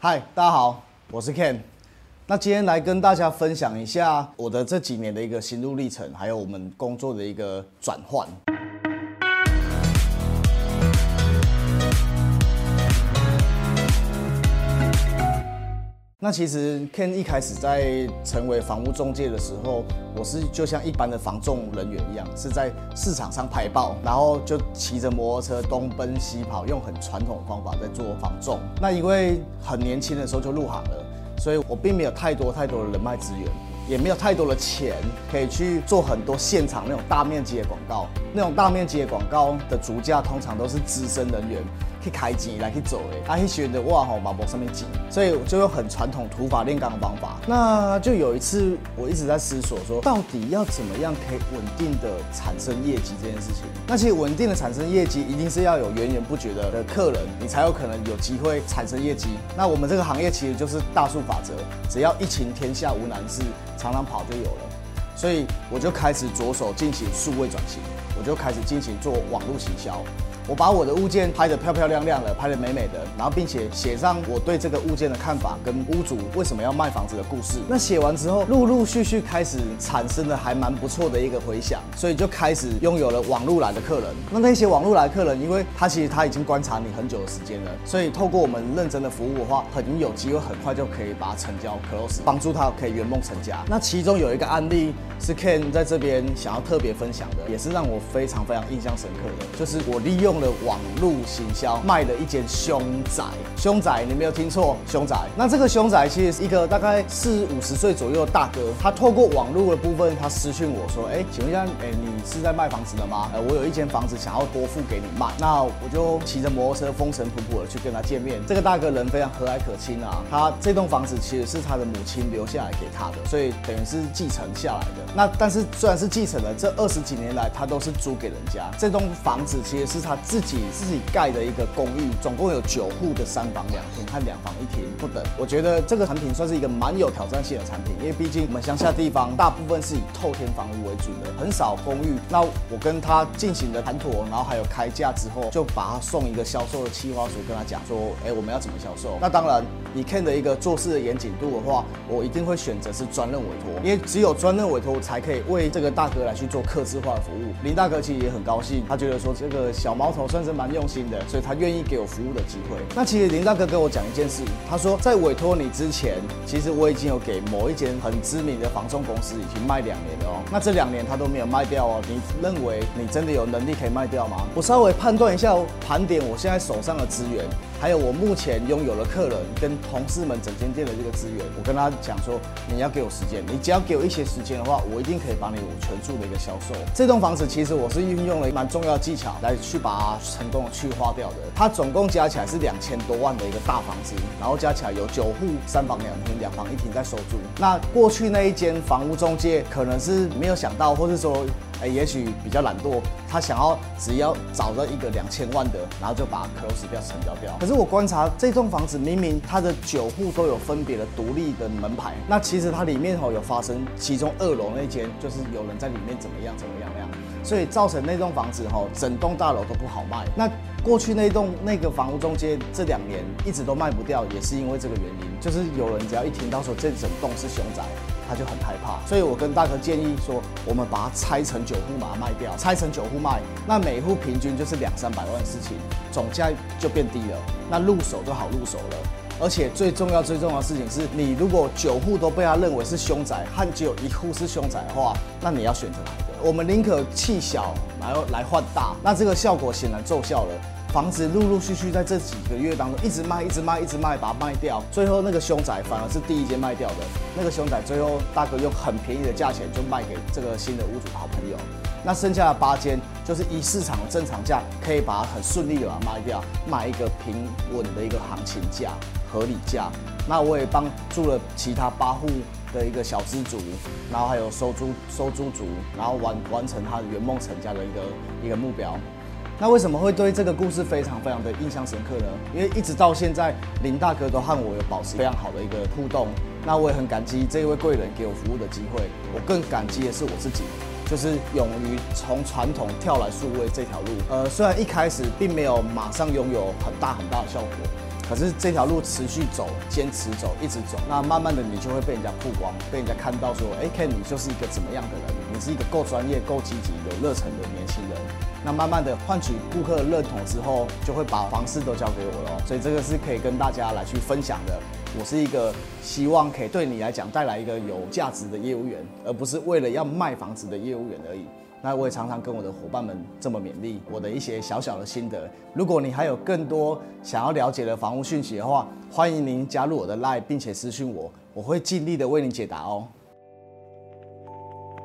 嗨，大家好，我是 Ken。那今天来跟大家分享一下我的这几年的一个心路历程，还有我们工作的一个转换。那其实 Ken 一开始在成为房屋中介的时候，我是就像一般的房仲人员一样，是在市场上拍报，然后就骑着摩托车东奔西跑，用很传统的方法在做房仲。那因为很年轻的时候就入行了，所以我并没有太多太多的人脉资源，也没有太多的钱可以去做很多现场那种大面积的广告。那种大面积的广告的主价通常都是资深人员。去开机来去走诶，他去学的哇吼马博上面挤，所以我就用很传统土法炼钢的方法。那就有一次我一直在思索说，到底要怎么样可以稳定的产生业绩这件事情。那其实稳定的产生业绩，一定是要有源源不绝的的客人，你才有可能有机会产生业绩。那我们这个行业其实就是大数法则，只要一勤天下无难事，常常跑就有了。所以我就开始着手进行数位转型，我就开始进行做网络行销。我把我的物件拍得漂漂亮亮的，拍得美美的，然后并且写上我对这个物件的看法，跟屋主为什么要卖房子的故事。那写完之后，陆陆续续开始产生了还蛮不错的一个回响，所以就开始拥有了网络来的客人。那那些网络来客人，因为他其实他已经观察你很久的时间了，所以透过我们认真的服务的话，很有机会很快就可以把它成交 close，帮助他可以圆梦成家。那其中有一个案例是 Ken 在这边想要特别分享的，也是让我非常非常印象深刻的，就是我利用。的网络行销卖了一间凶宅，凶宅你没有听错，凶宅。那这个凶宅其实是一个大概四五十岁左右的大哥，他透过网络的部分，他私讯我说，哎，请问一下，哎，你是在卖房子的吗？呃，我有一间房子想要多付给你卖，那我就骑着摩托车风尘仆仆的去跟他见面。这个大哥人非常和蔼可亲啊，他这栋房子其实是他的母亲留下来给他的，所以等于是继承下来的。那但是虽然是继承了，这二十几年来他都是租给人家。这栋房子其实是他。自己自己盖的一个公寓，总共有九户的三房两厅和两房一厅不等。我觉得这个产品算是一个蛮有挑战性的产品，因为毕竟我们乡下地方大部分是以透天房屋为主的，很少公寓。那我跟他进行了谈妥，然后还有开价之后，就把他送一个销售的企划书，跟他讲说，哎，我们要怎么销售？那当然，以 Ken 的一个做事的严谨度的话，我一定会选择是专任委托，因为只有专任委托才可以为这个大哥来去做客制化的服务。林大哥其实也很高兴，他觉得说这个小毛头。算是蛮用心的，所以他愿意给我服务的机会。那其实林大哥跟我讲一件事，他说在委托你之前，其实我已经有给某一间很知名的房仲公司已经卖两年了哦。那这两年他都没有卖掉哦。你认为你真的有能力可以卖掉吗？我稍微判断一下，盘点我现在手上的资源。还有我目前拥有的客人跟同事们整间店的这个资源，我跟他讲说，你要给我时间，你只要给我一些时间的话，我一定可以帮你全数的一个销售。这栋房子其实我是运用了蛮重要技巧来去把它成功去化掉的。它总共加起来是两千多万的一个大房子，然后加起来有九户三房两厅，两房一厅在收租。那过去那一间房屋中介可能是没有想到，或是说。哎，也许比较懒惰，他想要只要找到一个两千万的，然后就把 close 掉成交掉。可是我观察这栋房子，明明它的九户都有分别的独立的门牌，那其实它里面吼有发生，其中二楼那间就是有人在里面怎么样怎么样那样，所以造成那栋房子吼整栋大楼都不好卖。那过去那栋那个房屋中介这两年一直都卖不掉，也是因为这个原因，就是有人只要一听到说这整栋是凶宅。他就很害怕，所以我跟大哥建议说，我们把它拆成九户，把它卖掉，拆成九户卖，那每户平均就是两三百万的事情，总价就变低了，那入手就好入手了。而且最重要、最重要的事情是，你如果九户都被他认为是凶宅，和只有一户是凶宅的话，那你要选择哪一个？我们宁可弃小，然后来换大，那这个效果显然奏效了。房子陆陆续续在这几个月当中一直卖，一直卖，一直卖，把它卖掉。最后那个凶宅反而是第一间卖掉的。那个凶宅最后大哥用很便宜的价钱就卖给这个新的屋主好朋友。那剩下的八间就是以市场的正常价可以把它很顺利的把它卖掉，卖一个平稳的一个行情价、合理价。那我也帮助了其他八户的一个小资族，然后还有收租收租族，然后完完成他的圆梦成家的一个一个目标。那为什么会对这个故事非常非常的印象深刻呢？因为一直到现在，林大哥都和我有保持非常好的一个互动。那我也很感激这一位贵人给我服务的机会。我更感激的是我自己，就是勇于从传统跳来数位这条路。呃，虽然一开始并没有马上拥有很大很大的效果。可是这条路持续走，坚持走，一直走，那慢慢的你就会被人家曝光，被人家看到说，哎，Ken 你就是一个怎么样的人？你是一个够专业、够积极、有热忱的年轻人。那慢慢的换取顾客认同之后，就会把房事都交给我了。所以这个是可以跟大家来去分享的。我是一个希望可以对你来讲带来一个有价值的业务员，而不是为了要卖房子的业务员而已。那我也常常跟我的伙伴们这么勉励，我的一些小小的心得。如果你还有更多想要了解的房屋讯息的话，欢迎您加入我的 Line，并且私讯我，我会尽力的为您解答哦。